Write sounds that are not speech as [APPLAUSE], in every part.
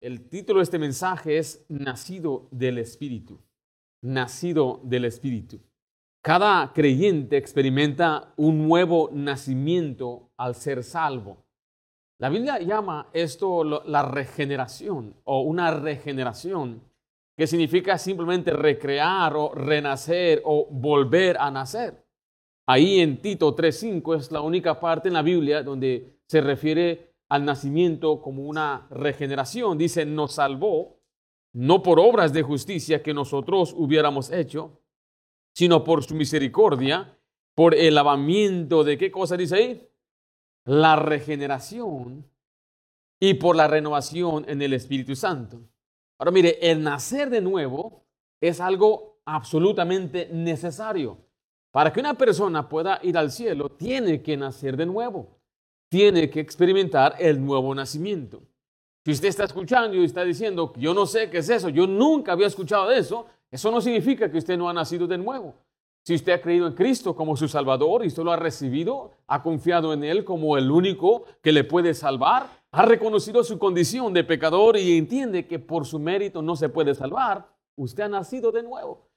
el título de este mensaje es Nacido del Espíritu. Nacido del Espíritu. Cada creyente experimenta un nuevo nacimiento al ser salvo. La Biblia llama esto la regeneración o una regeneración que significa simplemente recrear o renacer o volver a nacer. Ahí en Tito 3.5 es la única parte en la Biblia donde se refiere al nacimiento como una regeneración. Dice, nos salvó, no por obras de justicia que nosotros hubiéramos hecho, sino por su misericordia, por el lavamiento de qué cosa dice ahí? La regeneración y por la renovación en el Espíritu Santo. Ahora mire, el nacer de nuevo es algo absolutamente necesario. Para que una persona pueda ir al cielo, tiene que nacer de nuevo. Tiene que experimentar el nuevo nacimiento. Si usted está escuchando y está diciendo, yo no sé qué es eso, yo nunca había escuchado de eso, eso no significa que usted no ha nacido de nuevo. Si usted ha creído en Cristo como su Salvador y usted lo ha recibido, ha confiado en Él como el único que le puede salvar, ha reconocido su condición de pecador y entiende que por su mérito no se puede salvar, usted ha nacido de nuevo.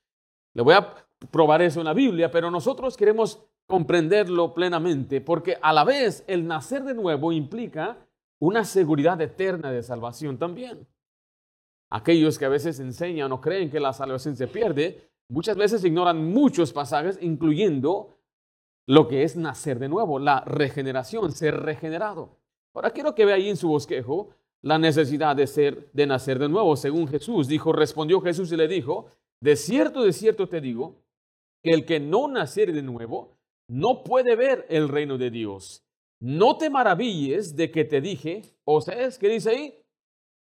Le voy a probar eso en la Biblia, pero nosotros queremos comprenderlo plenamente porque a la vez el nacer de nuevo implica una seguridad eterna de salvación también. Aquellos que a veces enseñan o creen que la salvación se pierde, muchas veces ignoran muchos pasajes, incluyendo lo que es nacer de nuevo, la regeneración, ser regenerado. Ahora quiero que vea ahí en su bosquejo la necesidad de ser, de nacer de nuevo, según Jesús. Dijo, respondió Jesús y le dijo, de cierto, de cierto te digo, que el que no naciere de nuevo no puede ver el reino de Dios. No te maravilles de que te dije, o sea, es que dice ahí,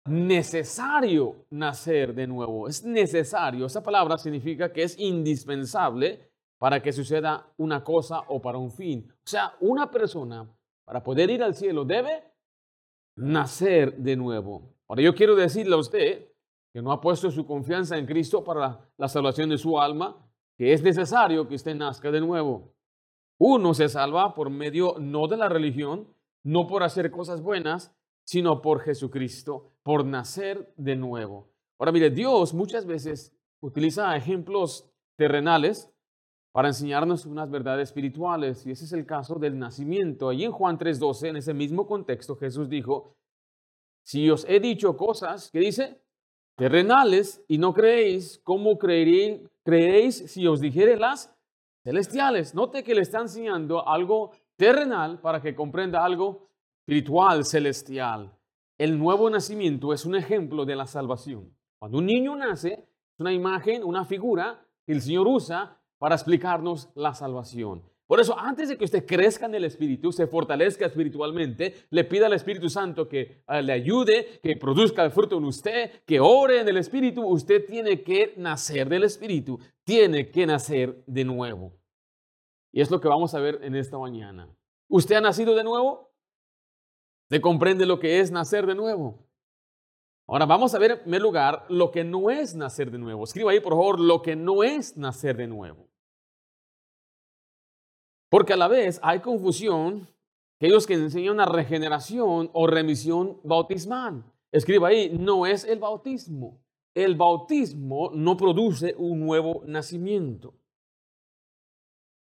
necesario nacer de nuevo. Es necesario. Esa palabra significa que es indispensable para que suceda una cosa o para un fin. O sea, una persona para poder ir al cielo debe nacer de nuevo. Ahora yo quiero decirle a usted que no ha puesto su confianza en Cristo para la salvación de su alma, que es necesario que usted nazca de nuevo. Uno se salva por medio no de la religión, no por hacer cosas buenas, sino por Jesucristo, por nacer de nuevo. Ahora mire, Dios muchas veces utiliza ejemplos terrenales para enseñarnos unas verdades espirituales, y ese es el caso del nacimiento. Allí en Juan 3:12, en ese mismo contexto, Jesús dijo, si os he dicho cosas, ¿qué dice? Terrenales, y no creéis, ¿cómo creeréis, creeréis si os dijere las celestiales? Note que le está enseñando algo terrenal para que comprenda algo espiritual celestial. El nuevo nacimiento es un ejemplo de la salvación. Cuando un niño nace, es una imagen, una figura que el Señor usa para explicarnos la salvación. Por eso, antes de que usted crezca en el Espíritu, se fortalezca espiritualmente, le pida al Espíritu Santo que eh, le ayude, que produzca el fruto en usted, que ore en el Espíritu, usted tiene que nacer del Espíritu, tiene que nacer de nuevo. Y es lo que vamos a ver en esta mañana. ¿Usted ha nacido de nuevo? ¿Se comprende lo que es nacer de nuevo? Ahora vamos a ver en primer lugar lo que no es nacer de nuevo. Escriba ahí, por favor, lo que no es nacer de nuevo. Porque a la vez hay confusión, aquellos que enseñan una regeneración o remisión bautismal. Escriba ahí, no es el bautismo. El bautismo no produce un nuevo nacimiento.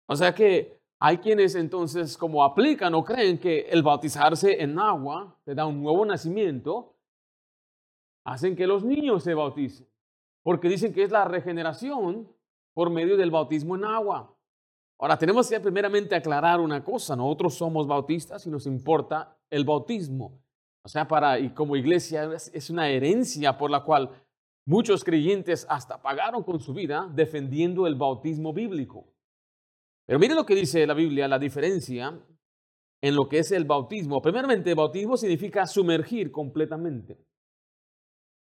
O sea que hay quienes entonces como aplican o creen que el bautizarse en agua te da un nuevo nacimiento, hacen que los niños se bauticen, porque dicen que es la regeneración por medio del bautismo en agua. Ahora, tenemos que primeramente aclarar una cosa, nosotros somos bautistas y nos importa el bautismo. O sea, para, y como iglesia es una herencia por la cual muchos creyentes hasta pagaron con su vida defendiendo el bautismo bíblico. Pero mire lo que dice la Biblia, la diferencia en lo que es el bautismo. Primeramente, bautismo significa sumergir completamente.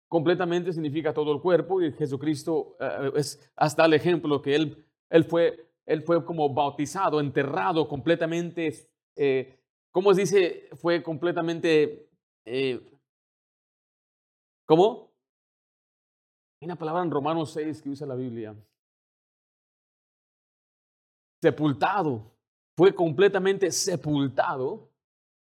Completamente significa todo el cuerpo y Jesucristo eh, es hasta el ejemplo que él, él, fue, él fue como bautizado, enterrado completamente. Eh, ¿Cómo se dice? Fue completamente... Eh, ¿Cómo? Hay una palabra en Romanos 6 que usa la Biblia sepultado, fue completamente sepultado.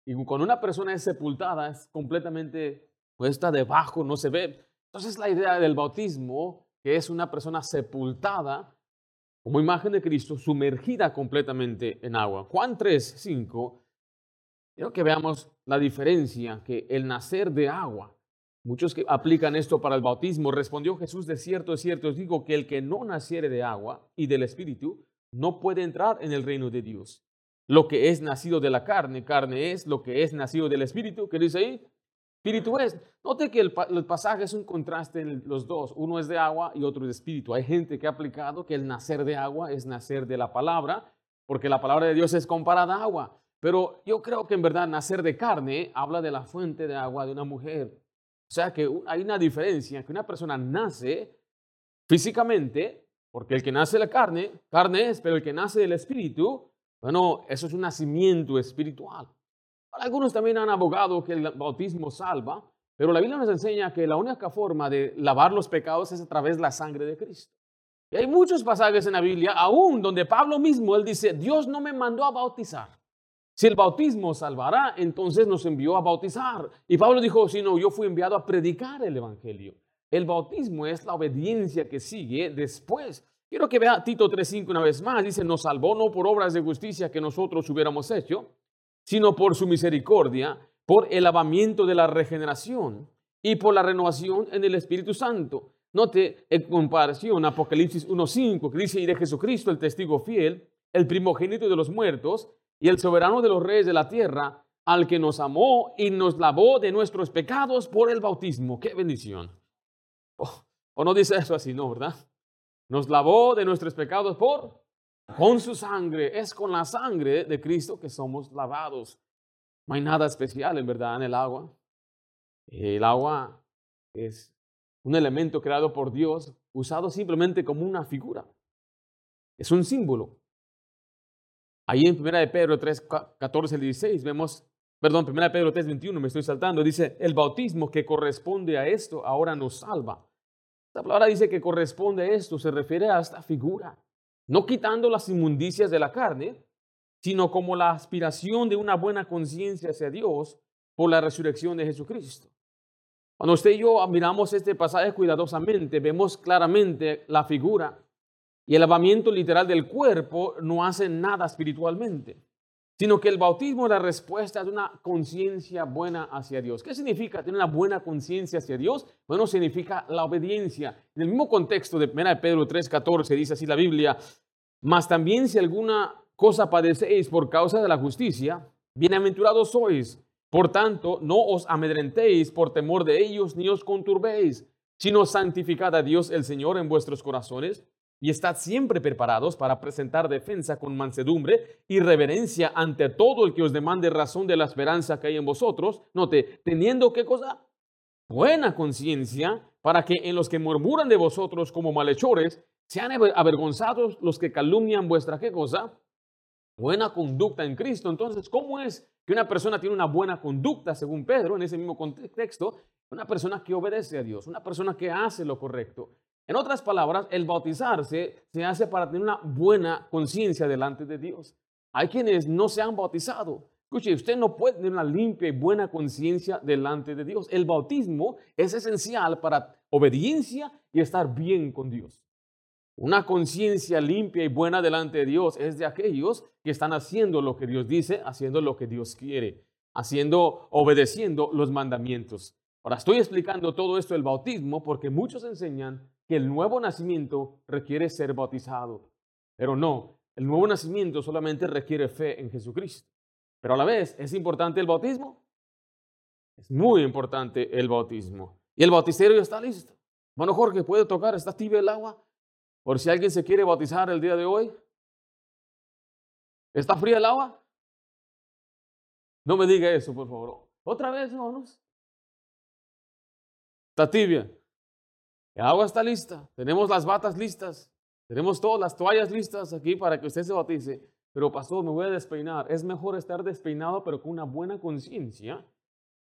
Y cuando una persona es sepultada, es completamente pues está debajo, no se ve. Entonces la idea del bautismo, que es una persona sepultada como imagen de Cristo, sumergida completamente en agua. Juan 3, 5, quiero que veamos la diferencia que el nacer de agua, muchos que aplican esto para el bautismo, respondió Jesús, de cierto, de cierto, os digo que el que no naciere de agua y del Espíritu, no puede entrar en el reino de Dios. Lo que es nacido de la carne, carne es, lo que es nacido del Espíritu, ¿qué dice ahí? Espíritu es. Note que el, pasaje es un contraste en los dos. Uno es de agua y otro es de espíritu. Hay gente que ha aplicado que el nacer de agua es nacer de la palabra, porque la palabra de Dios es comparada a agua. Pero yo creo que en verdad nacer de carne habla de la fuente de agua de una mujer. O sea que hay una diferencia, que una persona nace físicamente, porque el que nace de la carne, carne es, pero el que nace del espíritu, bueno, eso es un nacimiento espiritual. Algunos también han abogado que el bautismo salva, pero la Biblia nos enseña que la única forma de lavar los pecados es a través de la sangre de Cristo. Y hay muchos pasajes en la Biblia, aún donde Pablo mismo, él dice, Dios no me mandó a bautizar. Si el bautismo salvará, entonces nos envió a bautizar. Y Pablo dijo, si no, yo fui enviado a predicar el Evangelio. El bautismo es la obediencia que sigue después. Quiero que vea Tito 3.5 una vez más. Dice, nos salvó no por obras de justicia que nosotros hubiéramos hecho, sino por su misericordia, por el lavamiento de la regeneración y por la renovación en el Espíritu Santo. Note en comparación Apocalipsis 1.5 que dice, y de Jesucristo el testigo fiel, el primogénito de los muertos y el soberano de los reyes de la tierra, al que nos amó y nos lavó de nuestros pecados por el bautismo. ¡Qué bendición! Oh, o no dice eso así, ¿no? ¿Verdad? Nos lavó de nuestros pecados por con su sangre, es con la sangre de Cristo que somos lavados. No hay nada especial en verdad en el agua. El agua es un elemento creado por Dios, usado simplemente como una figura. Es un símbolo. Ahí en 1 de Pedro 3, 14 al 16 vemos, perdón, 1 de Pedro 3, 21, me estoy saltando, dice, el bautismo que corresponde a esto ahora nos salva. La palabra dice que corresponde a esto, se refiere a esta figura no quitando las inmundicias de la carne, sino como la aspiración de una buena conciencia hacia Dios por la resurrección de Jesucristo. Cuando usted y yo miramos este pasaje cuidadosamente, vemos claramente la figura y el lavamiento literal del cuerpo no hace nada espiritualmente sino que el bautismo es la respuesta de una conciencia buena hacia Dios. ¿Qué significa tener una buena conciencia hacia Dios? Bueno, significa la obediencia. En el mismo contexto de 1 Pedro 3:14 dice así la Biblia, mas también si alguna cosa padecéis por causa de la justicia, bienaventurados sois. Por tanto, no os amedrentéis por temor de ellos, ni os conturbéis, sino santificad a Dios el Señor en vuestros corazones y estad siempre preparados para presentar defensa con mansedumbre y reverencia ante todo el que os demande razón de la esperanza que hay en vosotros. Note, teniendo qué cosa? Buena conciencia para que en los que murmuran de vosotros como malhechores sean avergonzados los que calumnian vuestra qué cosa? Buena conducta en Cristo. Entonces, ¿cómo es que una persona tiene una buena conducta, según Pedro, en ese mismo contexto? Una persona que obedece a Dios, una persona que hace lo correcto. En otras palabras, el bautizarse se hace para tener una buena conciencia delante de Dios. Hay quienes no se han bautizado. Escuche, usted no puede tener una limpia y buena conciencia delante de Dios. El bautismo es esencial para obediencia y estar bien con Dios. Una conciencia limpia y buena delante de Dios es de aquellos que están haciendo lo que Dios dice, haciendo lo que Dios quiere, haciendo, obedeciendo los mandamientos. Ahora estoy explicando todo esto del bautismo porque muchos enseñan que el nuevo nacimiento requiere ser bautizado. Pero no, el nuevo nacimiento solamente requiere fe en Jesucristo. Pero a la vez, ¿es importante el bautismo? Es muy importante el bautismo. Y el bauticerio está listo. Bueno, Jorge, ¿puede tocar? ¿Está tibia el agua? Por si alguien se quiere bautizar el día de hoy. ¿Está fría el agua? No me diga eso, por favor. Otra vez, hermanos. Está tibia. El agua está lista, tenemos las batas listas, tenemos todas las toallas listas aquí para que usted se bautice. Pero pastor, me voy a despeinar. Es mejor estar despeinado pero con una buena conciencia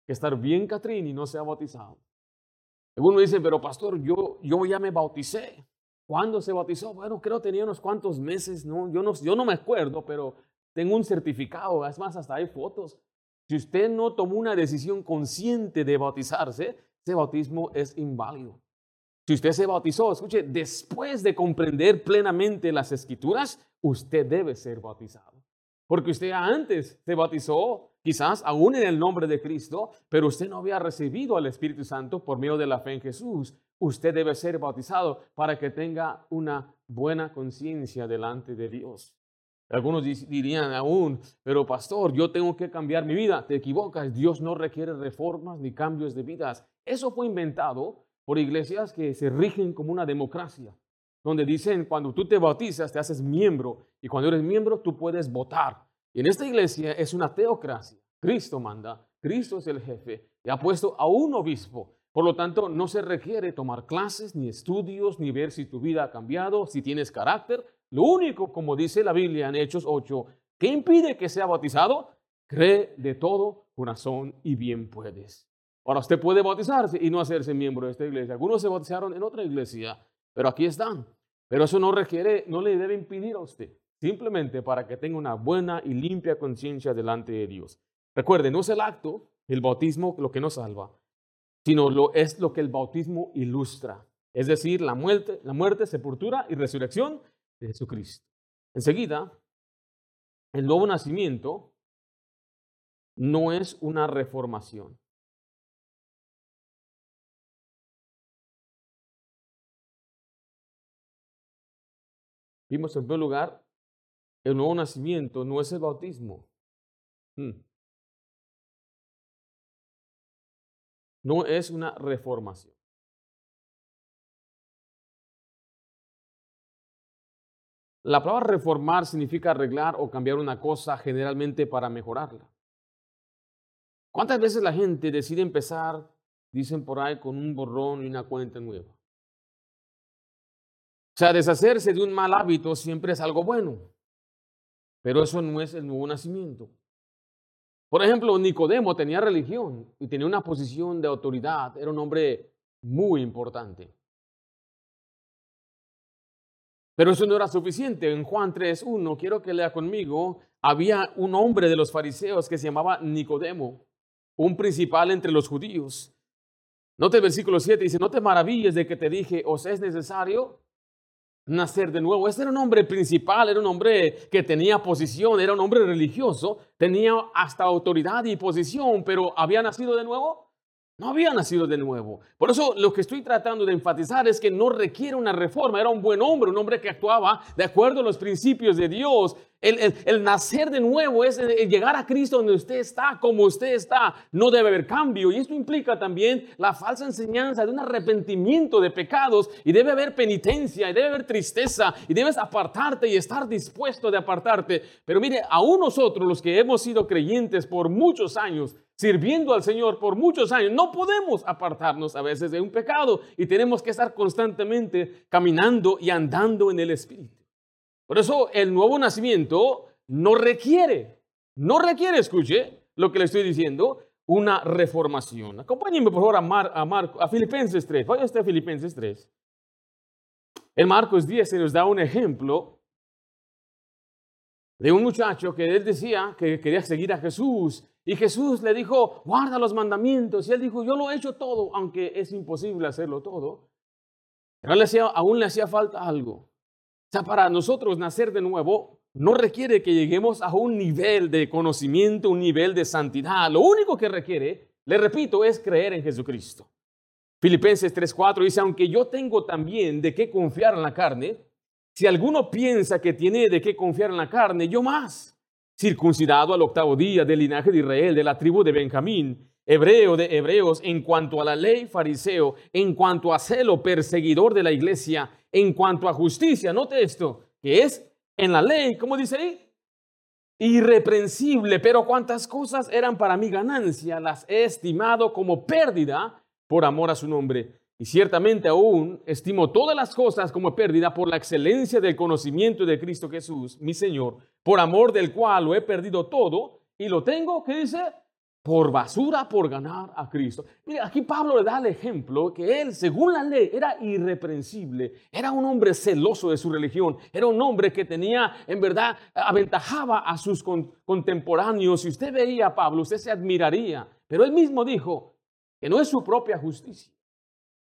que estar bien Catrín y no sea bautizado. Algunos dicen, pero pastor, yo, yo ya me bauticé. ¿Cuándo se bautizó? Bueno, creo tenía unos cuantos meses, ¿no? Yo, ¿no? yo no me acuerdo, pero tengo un certificado, es más, hasta hay fotos. Si usted no tomó una decisión consciente de bautizarse, ese bautismo es inválido. Si usted se bautizó, escuche, después de comprender plenamente las escrituras, usted debe ser bautizado. Porque usted antes se bautizó, quizás aún en el nombre de Cristo, pero usted no había recibido al Espíritu Santo por medio de la fe en Jesús. Usted debe ser bautizado para que tenga una buena conciencia delante de Dios. Algunos dirían aún, pero pastor, yo tengo que cambiar mi vida. Te equivocas, Dios no requiere reformas ni cambios de vidas. Eso fue inventado por iglesias que se rigen como una democracia, donde dicen, cuando tú te bautizas, te haces miembro, y cuando eres miembro, tú puedes votar. Y en esta iglesia es una teocracia. Cristo manda, Cristo es el jefe, y ha puesto a un obispo. Por lo tanto, no se requiere tomar clases, ni estudios, ni ver si tu vida ha cambiado, si tienes carácter. Lo único, como dice la Biblia en Hechos 8, que impide que sea bautizado, cree de todo corazón y bien puedes. Ahora usted puede bautizarse y no hacerse miembro de esta iglesia. Algunos se bautizaron en otra iglesia, pero aquí están. Pero eso no requiere, no le debe impedir a usted, simplemente para que tenga una buena y limpia conciencia delante de Dios. Recuerde, no es el acto, el bautismo, lo que nos salva, sino lo, es lo que el bautismo ilustra. Es decir, la muerte, la muerte, sepultura y resurrección de Jesucristo. Enseguida, el nuevo nacimiento no es una reformación. Vimos en primer lugar, el nuevo nacimiento no es el bautismo. Hmm. No es una reformación. La palabra reformar significa arreglar o cambiar una cosa generalmente para mejorarla. ¿Cuántas veces la gente decide empezar, dicen por ahí, con un borrón y una cuenta nueva? O sea, deshacerse de un mal hábito siempre es algo bueno, pero eso no es el nuevo nacimiento. Por ejemplo, Nicodemo tenía religión y tenía una posición de autoridad, era un hombre muy importante. Pero eso no era suficiente. En Juan 3.1, quiero que lea conmigo, había un hombre de los fariseos que se llamaba Nicodemo, un principal entre los judíos. Note el versículo 7, dice, no te maravilles de que te dije, os es necesario nacer de nuevo. Este era un hombre principal, era un hombre que tenía posición, era un hombre religioso, tenía hasta autoridad y posición, pero había nacido de nuevo. No había nacido de nuevo. Por eso lo que estoy tratando de enfatizar es que no requiere una reforma. Era un buen hombre, un hombre que actuaba de acuerdo a los principios de Dios. El, nacer de nuevo es llegar a Cristo donde usted está, como usted está. No debe haber cambio. Y esto implica también la falsa enseñanza de un arrepentimiento de pecados. Y debe haber penitencia, y debe haber tristeza, y debes apartarte y estar dispuesto de apartarte. Pero mire, aún nosotros, los que hemos sido creyentes por muchos años, sirviendo al Señor por muchos años, no podemos apartarnos a veces de un pecado y tenemos que estar constantemente caminando y andando en el Espíritu. Por eso el nuevo nacimiento no requiere, no requiere, escuche lo que le estoy diciendo, una reformación. Acompáñenme por favor a, Mar, a, Marco, a Filipenses 3. Vaya usted a Filipenses 3. En Marcos 10 se nos da un ejemplo de un muchacho que él decía que quería seguir a Jesús y Jesús le dijo, guarda los mandamientos. Y él dijo, yo lo he hecho todo, aunque es imposible hacerlo todo. Pero aún le hacía falta algo. Sea, para nosotros nacer de nuevo no requiere que lleguemos a un nivel de conocimiento, un nivel de santidad. Lo único que requiere, le repito, es creer en Jesucristo. Filipenses 3:4 dice, aunque yo tengo también de qué confiar en la carne, si alguno piensa que tiene de qué confiar en la carne, yo más, circuncidado al octavo día del linaje de Israel, de la tribu de Benjamín, hebreo de hebreos, en cuanto a la ley fariseo, en cuanto a celo perseguidor de la iglesia, en cuanto a justicia, note esto, que es en la ley, ¿cómo dice ahí? Irreprensible, pero cuantas cosas eran para mi ganancia, las he estimado como pérdida por amor a su nombre. Y ciertamente aún estimo todas las cosas como pérdida por la excelencia del conocimiento de Cristo Jesús, mi Señor, por amor del cual lo he perdido todo y lo tengo, ¿qué dice? Por basura por ganar a Cristo. Mire, aquí Pablo le da el ejemplo que él, según la ley, era irreprensible, era un hombre celoso de su religión, era un hombre que tenía, en verdad, aventajaba a sus contemporáneos. Si usted veía a Pablo, usted se admiraría, pero él mismo dijo que no es su propia justicia.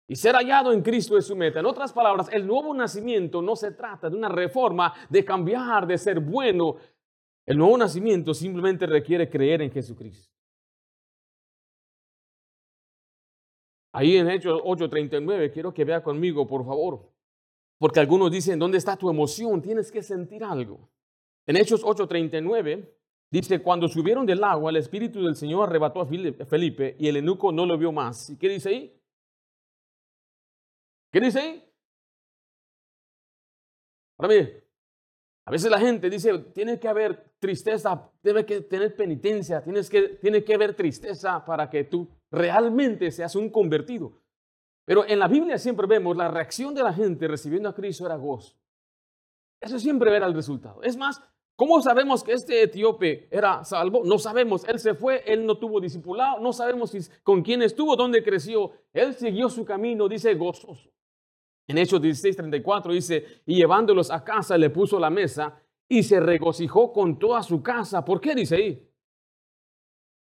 Y ser hallado en Cristo es su meta. En otras palabras, el nuevo nacimiento no se trata de una reforma, de cambiar, de ser bueno. El nuevo nacimiento simplemente requiere creer en Jesucristo. Ahí en Hechos 8:39, quiero que vea conmigo, por favor. Porque algunos dicen, ¿dónde está tu emoción? Tienes que sentir algo. En Hechos 8:39 dice, cuando subieron del agua, el Espíritu del Señor arrebató a Felipe y el eunuco no lo vio más. ¿Y qué dice ahí? ¿Qué dice ahí? Ahora mire, a veces la gente dice, tiene que haber tristeza, debe que tener penitencia, tienes que, tiene que haber tristeza para que tú realmente seas un convertido. Pero en la Biblia siempre vemos la reacción de la gente recibiendo a Cristo era gozo. Eso siempre era el resultado. Es más, ¿cómo sabemos que este etíope era salvo? No sabemos. Él se fue, él no tuvo discipulado, no sabemos con quién estuvo, dónde creció. Él siguió su camino, dice gozoso. En Hechos 16:34 dice, y llevándolos a casa le puso la mesa y se regocijó con toda su casa. ¿Por qué dice ahí?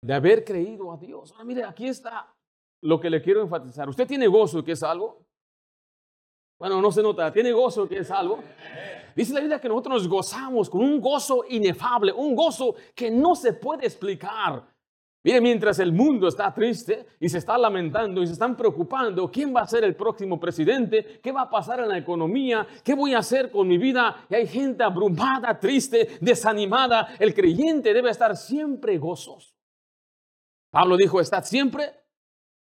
de haber creído a Dios. Ahora, mire, aquí está lo que le quiero enfatizar. ¿Usted tiene gozo que es algo? Bueno, no se nota. ¿Tiene gozo que es algo? Dice la Biblia que nosotros nos gozamos con un gozo inefable, un gozo que no se puede explicar. Mire, mientras el mundo está triste y se está lamentando y se están preocupando, ¿quién va a ser el próximo presidente? ¿Qué va a pasar en la economía? ¿Qué voy a hacer con mi vida? Y hay gente abrumada, triste, desanimada. El creyente debe estar siempre gozoso. Pablo dijo, estad siempre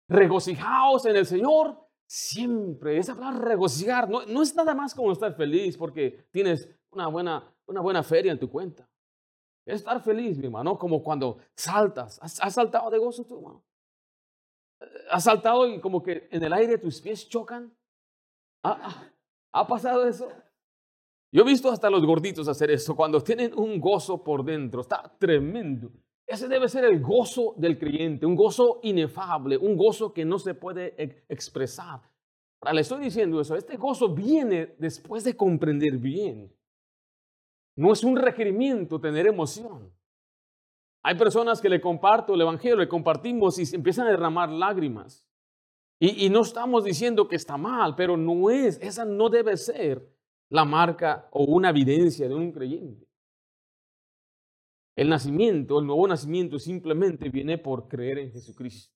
regocijaos en el Señor, siempre. Esa palabra regocijar no, no es nada más como estar feliz porque tienes una buena, una buena feria en tu cuenta. Es estar feliz, mi hermano, como cuando saltas. ¿Has, saltado de gozo tú, hermano? ¿Has saltado y como que en el aire tus pies chocan? ¿Ha pasado eso? Yo he visto hasta los gorditos hacer eso, cuando tienen un gozo por dentro, está tremendo. Ese debe ser el gozo del creyente, un gozo inefable, un gozo que no se puede expresar. Ahora le estoy diciendo eso, este gozo viene después de comprender bien. No es un requerimiento tener emoción. Hay personas que le comparto el Evangelio, le compartimos y empiezan a derramar lágrimas. Y, y no estamos diciendo que está mal, pero no es, esa no debe ser la marca o una evidencia de un creyente. El nacimiento, el nuevo nacimiento simplemente viene por creer en Jesucristo.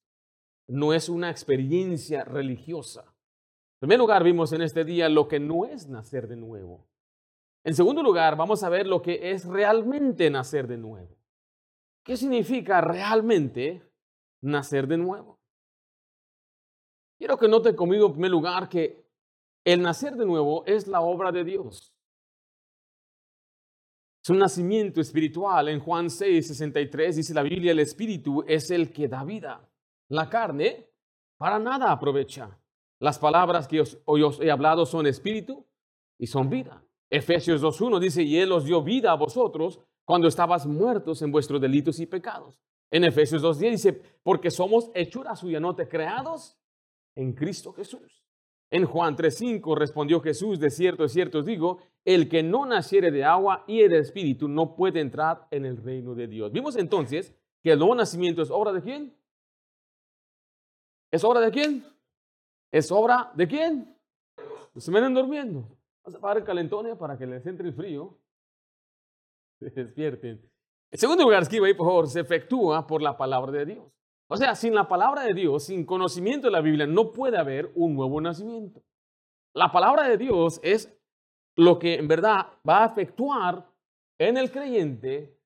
No es una experiencia religiosa. En primer lugar, vimos en este día lo que no es nacer de nuevo. En segundo lugar, vamos a ver lo que es realmente nacer de nuevo. ¿Qué significa realmente nacer de nuevo? Quiero que note conmigo en primer lugar que el nacer de nuevo es la obra de Dios. Es un nacimiento espiritual. En Juan 6, 63 dice la Biblia, el espíritu es el que da vida. La carne para nada aprovecha. Las palabras que hoy os he hablado son espíritu y son vida. Efesios 2.1 dice, y Él os dio vida a vosotros cuando estabas muertos en vuestros delitos y pecados. En Efesios 2.10 dice, porque somos hechura suya, no te creados en Cristo Jesús. En Juan 3.5 respondió Jesús, de cierto, de cierto os digo, el que no naciere de agua y de espíritu no puede entrar en el reino de Dios. Vimos entonces que el nuevo nacimiento es obra de quién? ¿Es obra de quién? ¿Es obra de quién? Se me durmiendo. Vamos a apagar el calentón para que les entre el frío. [LAUGHS] Se despierten. En segundo lugar, escriba ahí, por favor, se efectúa por la palabra de Dios. O sea, sin la palabra de Dios, sin conocimiento de la Biblia, no puede haber un nuevo nacimiento. La palabra de Dios es lo que en verdad va a efectuar en el creyente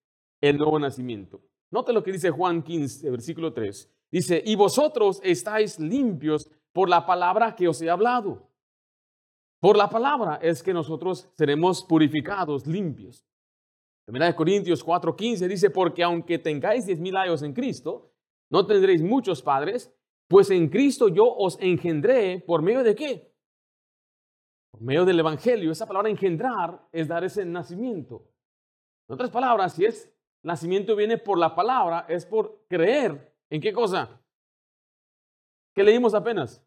el nuevo nacimiento. Note lo que dice Juan 15, versículo 3. Dice, y vosotros estáis limpios por la palabra que os he hablado. Por la palabra es que nosotros seremos purificados, limpios. Primera de Corintios 4:15 dice, porque aunque tengáis diez mil años en Cristo, no tendréis muchos padres, pues en Cristo yo os engendré por medio de qué? Por medio del Evangelio. Esa palabra engendrar es dar ese nacimiento. En otras palabras, si es nacimiento viene por la palabra, es por creer ¿En qué cosa? ¿Qué leímos apenas?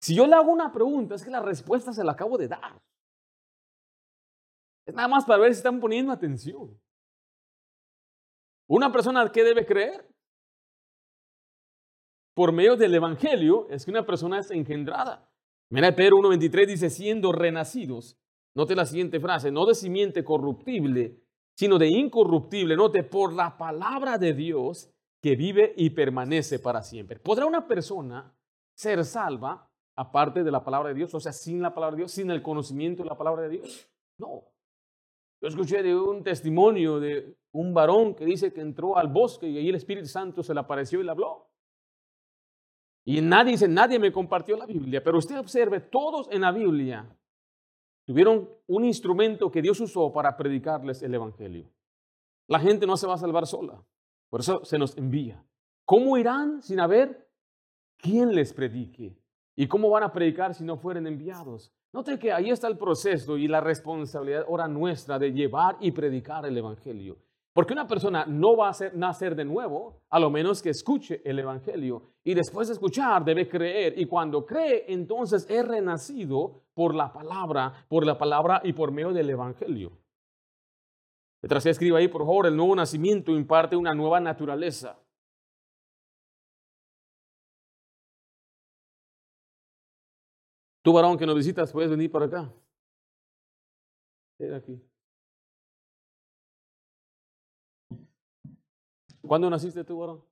Si yo le hago una pregunta, es que la respuesta se la acabo de dar. Es nada más para ver si están poniendo atención. Una persona que debe creer por medio del Evangelio es que una persona es engendrada. Mira, Pedro 1.23 dice, siendo renacidos, note la siguiente frase, no de simiente corruptible, sino de incorruptible, note, por la palabra de Dios que vive y permanece para siempre. ¿Podrá una persona ser salva aparte de la palabra de Dios? O sea, sin la palabra de Dios, sin el conocimiento de la palabra de Dios. No. Yo escuché de un testimonio de un varón que dice que entró al bosque y ahí el Espíritu Santo se le apareció y le habló. Y nadie dice, nadie me compartió la Biblia, pero usted observe, todos en la Biblia tuvieron un instrumento que Dios usó para predicarles el Evangelio. La gente no se va a salvar sola, por eso se nos envía. ¿Cómo irán sin haber quien les predique? ¿Y cómo van a predicar si no fueren enviados? Note que ahí está el proceso y la responsabilidad ahora nuestra de llevar y predicar el Evangelio. Porque una persona no va a nacer de nuevo, a lo menos que escuche el Evangelio. Y después de escuchar, debe creer. Y cuando cree, entonces es renacido por la palabra, por la palabra y por medio del Evangelio. Detrás se escribe ahí, por favor, el nuevo nacimiento imparte una nueva naturaleza. Tú, varón, que nos visitas, puedes venir para acá. Ven aquí. ¿Cuándo naciste tú, varón?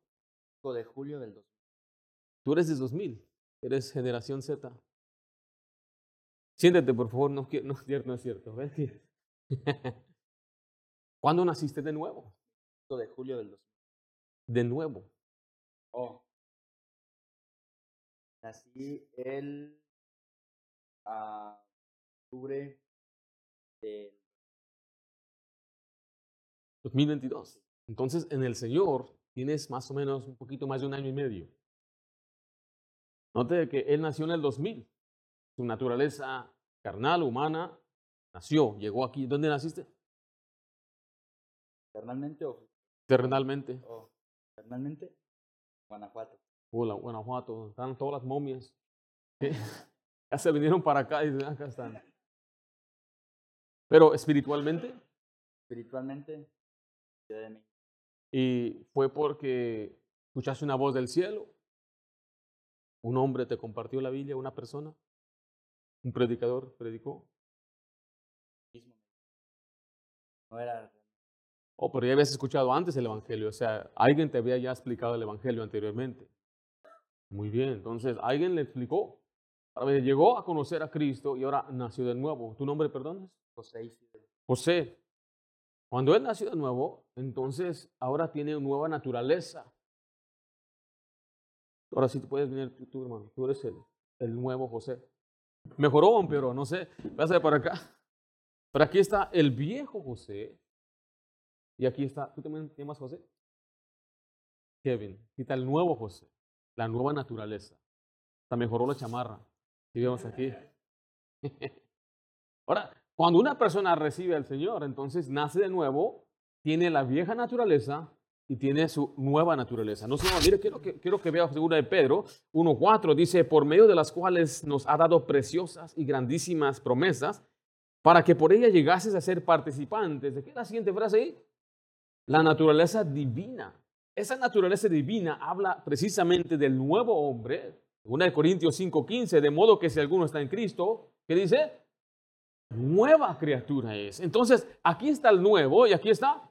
de julio del 2000. Tú eres de 2000, eres generación Z. Siéntate, por favor, no, no, [LAUGHS] no es cierto. ¿Ves? [LAUGHS] ¿Cuándo naciste de nuevo? de julio del 2000. De nuevo. Oh. Nací el a octubre del 2022. Entonces, en el Señor tienes más o menos un poquito más de un año y medio. Note que Él nació en el 2000. Su naturaleza carnal, humana, nació, llegó aquí. ¿Dónde naciste? ¿Terrenalmente o? Terrenalmente. Oh. Guanajuato. Hola, Guanajuato. Están todas las momias. [LAUGHS] Ya se vinieron para acá y acá están. Pero espiritualmente. Espiritualmente, y fue porque escuchaste una voz del cielo. Un hombre te compartió la Biblia, una persona. Un predicador predicó. No era. Oh, pero ya habías escuchado antes el Evangelio. O sea, alguien te había ya explicado el Evangelio anteriormente. Muy bien, entonces alguien le explicó. Llegó a conocer a Cristo y ahora nació de nuevo. ¿Tu nombre, perdón? José. José. Cuando él nació de nuevo, entonces ahora tiene una nueva naturaleza. Ahora sí te puedes venir tú, hermano. Tú eres el, el nuevo José. Mejoró o empeoró, no sé. Pásate para acá. Pero aquí está el viejo José. Y aquí está, ¿tú también te llamas José? Kevin. Aquí está el nuevo José. La nueva naturaleza. Hasta mejoró la chamarra. Y vemos aquí. [LAUGHS] Ahora, cuando una persona recibe al Señor, entonces nace de nuevo, tiene la vieja naturaleza y tiene su nueva naturaleza. No sé, mire, quiero que, quiero que vea segunda de Pedro 1.4, dice, por medio de las cuales nos ha dado preciosas y grandísimas promesas, para que por ella llegases a ser participantes. ¿De qué es la siguiente frase ahí? La naturaleza divina. Esa naturaleza divina habla precisamente del nuevo hombre, 1 Corintios 5:15, de modo que si alguno está en Cristo, ¿qué dice? Nueva criatura es. Entonces, aquí está el nuevo y aquí está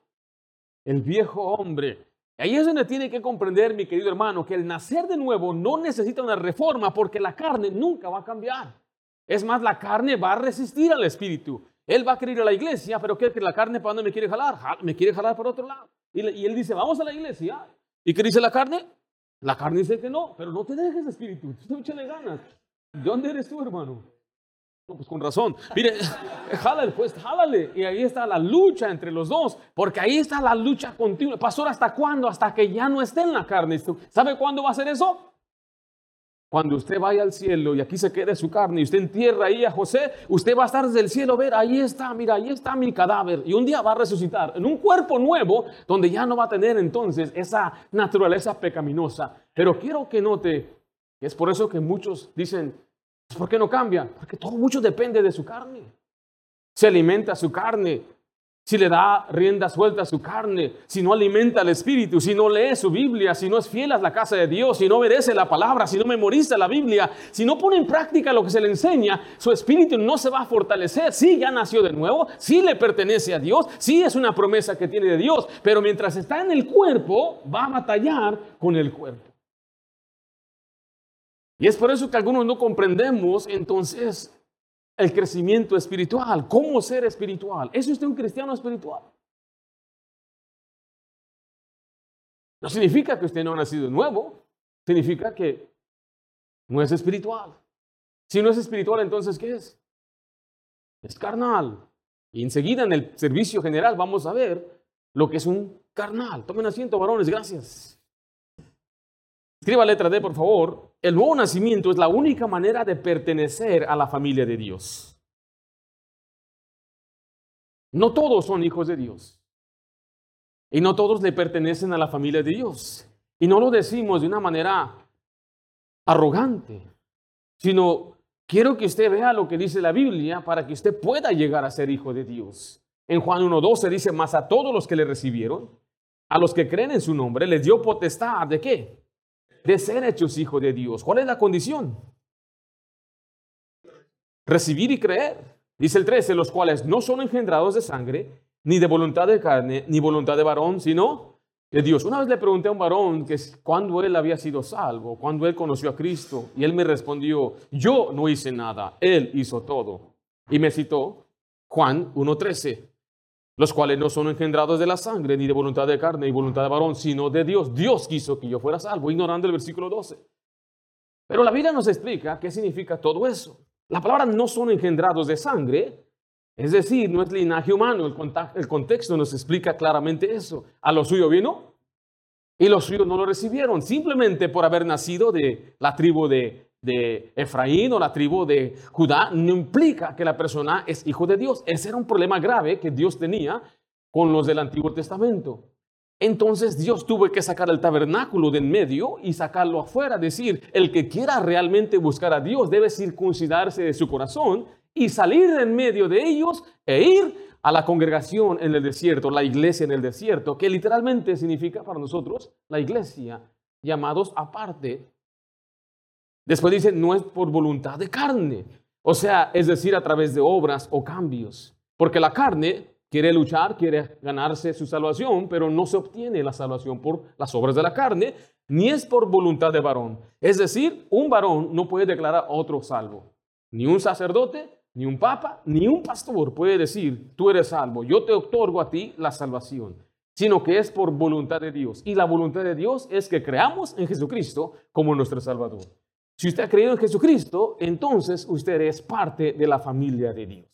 el viejo hombre. Ahí es donde tiene que comprender, mi querido hermano, que el nacer de nuevo no necesita una reforma porque la carne nunca va a cambiar. Es más, la carne va a resistir al espíritu. Él va a querer ir a la iglesia, pero ¿qué que la carne para dónde me quiere jalar? Me quiere jalar por otro lado. Y, él dice, vamos a la iglesia. ¿Y qué dice la carne? La carne dice que no, pero no te dejes espíritu, tú échale ganas. ¿De dónde eres tú, hermano? No, pues con razón. Mire, [LAUGHS] jálale, pues, jálale. Y ahí está la lucha entre los dos, porque ahí está la lucha continua. Pastor, ¿hasta cuándo? Hasta que ya no esté en la carne. ¿Sabe cuándo va a ser eso? Cuando usted vaya al cielo y aquí se quede su carne y usted entierra ahí a José, usted va a estar desde el cielo, ver, ahí está, mira, ahí está mi cadáver. Y un día va a resucitar en un cuerpo nuevo donde ya no va a tener entonces esa naturaleza pecaminosa. Pero quiero que note que es por eso que muchos dicen, ¿por qué no cambia? Porque todo mucho depende de su carne. Se alimenta su carne, si le da rienda suelta a su carne, si no alimenta al espíritu, si no lee su Biblia, si no es fiel a la casa de Dios, si no obedece la palabra, si no memoriza la Biblia, si no pone en práctica lo que se le enseña, su espíritu no se va a fortalecer. Sí, ya nació de nuevo, sí le pertenece a Dios, sí es una promesa que tiene de Dios, pero mientras está en el cuerpo, va a batallar con el cuerpo. Y es por eso que algunos no comprendemos entonces el crecimiento espiritual, cómo ser espiritual. ¿Es usted un cristiano espiritual? No significa que usted no ha nacido nuevo, significa que no es espiritual. Si no es espiritual, entonces ¿qué es? Es carnal. Y enseguida en el servicio general vamos a ver lo que es un carnal. Tomen asiento, varones, gracias. Escriba letra D, por favor. El nuevo nacimiento es la única manera de pertenecer a la familia de Dios. No todos son hijos de Dios. Y no todos le pertenecen a la familia de Dios. Y no lo decimos de una manera arrogante, sino quiero que usted vea lo que dice la Biblia para que usted pueda llegar a ser hijo de Dios. En Juan 1.12 dice, más a todos los que le recibieron, a los que creen en su nombre, les dio potestad de qué? De ser hechos hijos de Dios. ¿Cuál es la condición? Recibir y creer. Dice el 13, los cuales no son engendrados de sangre, ni de voluntad de carne, ni voluntad de varón, sino de Dios. Una vez le pregunté a un varón que cuando él había sido salvo, cuando él conoció a Cristo, y él me respondió, yo no hice nada, él hizo todo. Y me citó Juan 1.13 los cuales no son engendrados de la sangre, ni de voluntad de carne, ni voluntad de varón, sino de Dios. Dios quiso que yo fuera salvo, ignorando el versículo 12. Pero la Biblia nos explica qué significa todo eso. La palabra no son engendrados de sangre, es decir, no es linaje humano. El, contexto nos explica claramente eso. A lo suyo vino y los suyos no lo recibieron, simplemente por haber nacido de la tribu de de Efraín o la tribu de Judá no implica que la persona es hijo de Dios. Ese era un problema grave que Dios tenía con los del Antiguo Testamento. Entonces Dios tuvo que sacar el tabernáculo de en medio y sacarlo afuera. Decir, el que quiera realmente buscar a Dios debe circuncidarse de su corazón y salir de en medio de ellos e ir a la congregación en el desierto, la iglesia en el desierto, que literalmente significa para nosotros la iglesia, llamados aparte Después dice, no es por voluntad de carne. O sea, es decir, a través de obras o cambios. Porque la carne quiere luchar, quiere ganarse su salvación, pero no se obtiene la salvación por las obras de la carne, ni es por voluntad de varón. Es decir, un varón no puede declarar a otro salvo. Ni un sacerdote, ni un papa, ni un pastor puede decir, tú eres salvo, yo te otorgo a ti la salvación, sino que es por voluntad de Dios. Y la voluntad de Dios es que creamos en Jesucristo como nuestro Salvador. Si usted ha creído en Jesucristo, entonces usted es parte de la familia de Dios.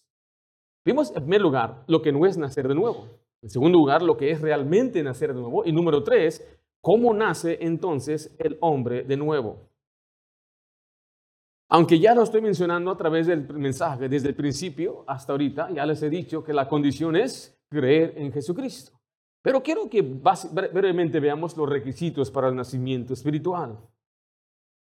Vimos en primer lugar lo que no es nacer de nuevo. En segundo lugar, lo que es realmente nacer de nuevo. Y número tres, cómo nace entonces el hombre de nuevo. Aunque ya lo estoy mencionando a través del mensaje desde el principio hasta ahorita, ya les he dicho que la condición es creer en Jesucristo. Pero quiero que brevemente veamos los requisitos para el nacimiento espiritual.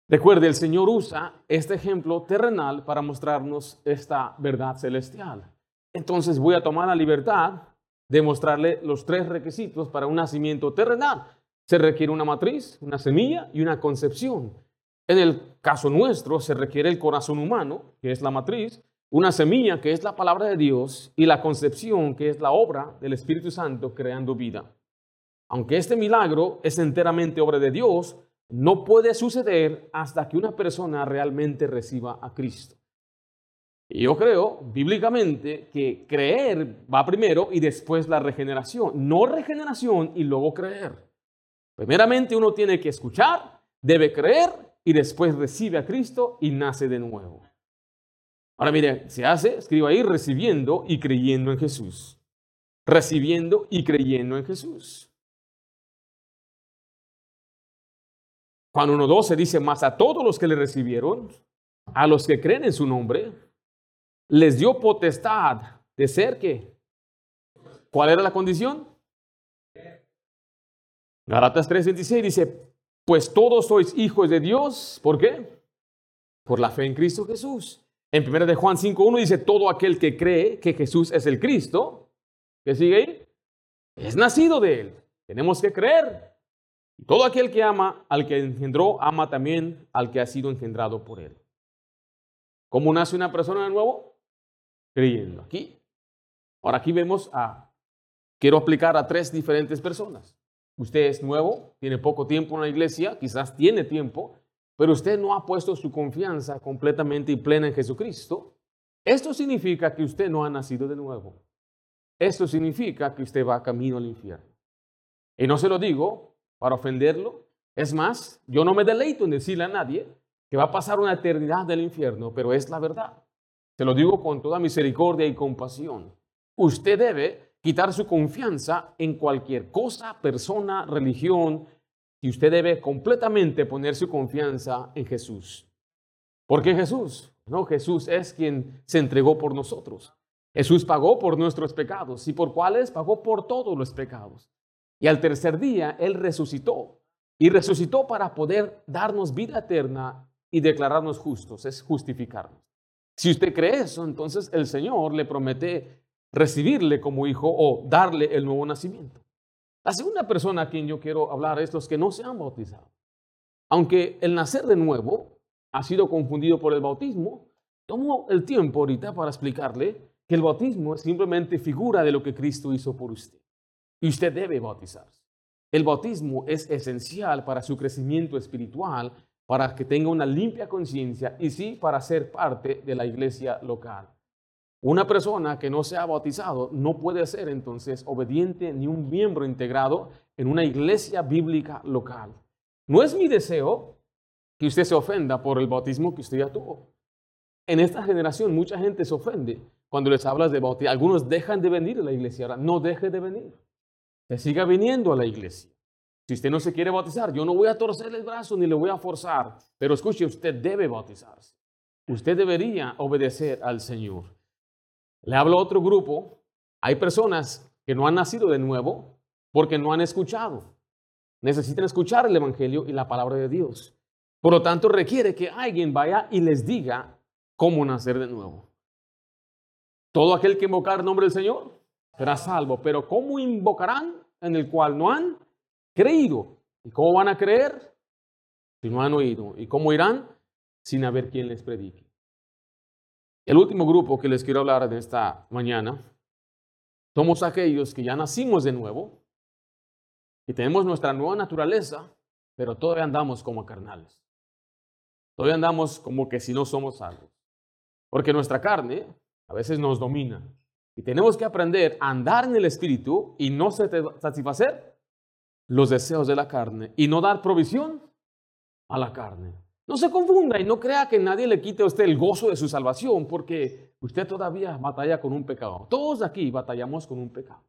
Recuerde, el Señor usa este ejemplo terrenal para mostrarnos esta verdad celestial. Entonces voy a tomar la libertad de mostrarle los tres requisitos para un nacimiento terrenal. Se requiere una matriz, una semilla y una concepción. En el caso nuestro se requiere el corazón humano, que es la matriz, una semilla, que es la palabra de Dios, y la concepción, que es la obra del Espíritu Santo creando vida. Aunque este milagro es enteramente obra de Dios, no puede suceder hasta que una persona realmente reciba a Cristo. Y yo creo bíblicamente que creer va primero y después la regeneración, no regeneración y luego creer. Primeramente uno tiene que escuchar, debe creer y después recibe a Cristo y nace de nuevo. Ahora mire, se hace, escribo ahí, recibiendo y creyendo en Jesús. Recibiendo y creyendo en Jesús. Juan 1.12 dice, más a todos los que le recibieron, a los que creen en su nombre, les dio potestad de ser que. ¿Cuál era la condición? Galatas 3:26 dice, pues todos sois hijos de Dios. ¿Por qué? Por la fe en Cristo Jesús. En 1 de Juan 5.1 dice, todo aquel que cree que Jesús es el Cristo, ¿qué sigue ahí? Es nacido de él. Tenemos que creer. Y todo aquel que ama al que engendró, ama también al que ha sido engendrado por él. ¿Cómo nace una persona de nuevo? Creyendo. Aquí. Ahora aquí vemos a, quiero aplicar a tres diferentes personas. Usted es nuevo, tiene poco tiempo en la iglesia, quizás tiene tiempo, pero usted no ha puesto su confianza completamente y plena en Jesucristo. Esto significa que usted no ha nacido de nuevo. Esto significa que usted va camino al infierno. Y no se lo digo para ofenderlo. Es más, yo no me deleito en decirle a nadie que va a pasar una eternidad del infierno, pero es la verdad. Se lo digo con toda misericordia y compasión. Usted debe quitar su confianza en cualquier cosa, persona, religión, y usted debe completamente poner su confianza en Jesús. ¿Por qué Jesús? No, Jesús es quien se entregó por nosotros. Jesús pagó por nuestros pecados. ¿Y por cuáles? Pagó por todos los pecados. Y al tercer día Él resucitó. Y resucitó para poder darnos vida eterna y declararnos justos, es justificarnos. Si usted cree eso, entonces el Señor le promete recibirle como hijo o darle el nuevo nacimiento. La segunda persona a quien yo quiero hablar es los que no se han bautizado. Aunque el nacer de nuevo ha sido confundido por el bautismo, tomo el tiempo ahorita para explicarle que el bautismo es simplemente figura de lo que Cristo hizo por usted. Y usted debe bautizarse. El bautismo es esencial para su crecimiento espiritual, para que tenga una limpia conciencia y sí para ser parte de la iglesia local. Una persona que no se ha bautizado no puede ser entonces obediente ni un miembro integrado en una iglesia bíblica local. No es mi deseo que usted se ofenda por el bautismo que usted ya tuvo. En esta generación mucha gente se ofende cuando les hablas de bautismo. Algunos dejan de venir a la iglesia. Ahora, no deje de venir. Se siga viniendo a la iglesia. Si usted no se quiere bautizar, yo no voy a torcerle el brazo ni le voy a forzar. Pero escuche, usted debe bautizarse. Usted debería obedecer al Señor. Le hablo a otro grupo. Hay personas que no han nacido de nuevo porque no han escuchado. Necesitan escuchar el Evangelio y la palabra de Dios. Por lo tanto, requiere que alguien vaya y les diga cómo nacer de nuevo. Todo aquel que invocar el nombre del Señor será salvo. Pero ¿cómo invocarán en el cual no han creído? ¿Y cómo van a creer si no han oído? ¿Y cómo irán sin haber quien les predique? El último grupo que les quiero hablar de esta mañana somos aquellos que ya nacimos de nuevo y tenemos nuestra nueva naturaleza, pero todavía andamos como carnales. Todavía andamos como que si no somos salvos. Porque nuestra carne a veces nos domina. Y tenemos que aprender a andar en el Espíritu y no satisfacer los deseos de la carne y no dar provisión a la carne. No se confunda y no crea que nadie le quite a usted el gozo de su salvación porque usted todavía batalla con un pecado. Todos aquí batallamos con un pecado.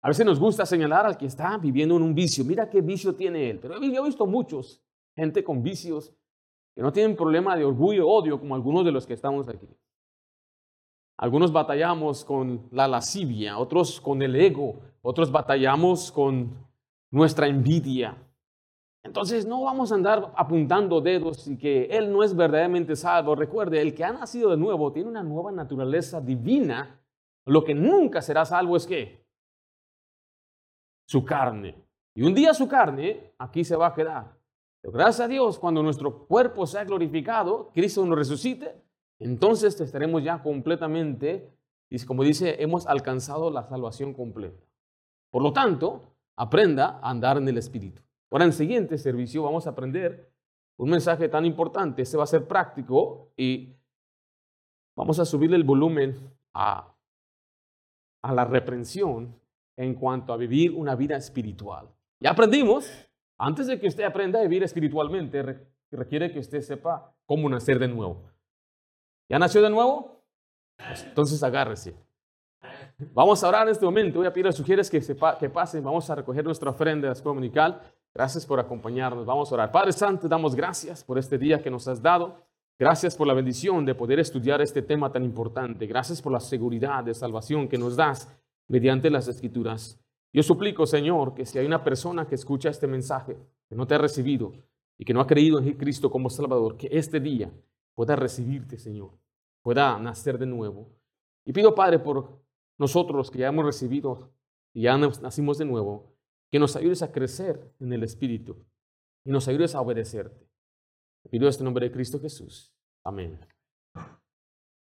A veces nos gusta señalar al que está viviendo en un vicio. Mira qué vicio tiene él. Pero yo he visto muchos, gente con vicios, que no tienen problema de orgullo odio como algunos de los que estamos aquí. Algunos batallamos con la lascivia, otros con el ego, otros batallamos con nuestra envidia. Entonces no vamos a andar apuntando dedos y que Él no es verdaderamente salvo. Recuerde, el que ha nacido de nuevo tiene una nueva naturaleza divina. Lo que nunca será salvo es que su carne. Y un día su carne aquí se va a quedar. Gracias a Dios, cuando nuestro cuerpo sea glorificado, Cristo nos resucite, entonces estaremos ya completamente, y como dice, hemos alcanzado la salvación completa. Por lo tanto, aprenda a andar en el Espíritu. Ahora en el siguiente servicio vamos a aprender un mensaje tan importante. Este va a ser práctico y vamos a subirle el volumen a, a la reprensión en cuanto a vivir una vida espiritual. Ya aprendimos, antes de que usted aprenda a vivir espiritualmente, requiere que usted sepa cómo nacer de nuevo. ¿Ya nació de nuevo? Pues, entonces agárrese. Vamos a orar en este momento. Voy a pedir a sugieres que, que pasen. Vamos a recoger nuestra ofrenda de la escuela dominical. Gracias por acompañarnos. Vamos a orar. Padre Santo, damos gracias por este día que nos has dado. Gracias por la bendición de poder estudiar este tema tan importante. Gracias por la seguridad de salvación que nos das mediante las escrituras. Yo suplico, Señor, que si hay una persona que escucha este mensaje, que no te ha recibido y que no ha creído en Cristo como Salvador, que este día pueda recibirte, Señor, pueda nacer de nuevo. Y pido, Padre, por nosotros que ya hemos recibido y ya nacimos de nuevo, que nos ayudes a crecer en el Espíritu y nos ayudes a obedecerte. Pido este nombre de Cristo Jesús. Amén.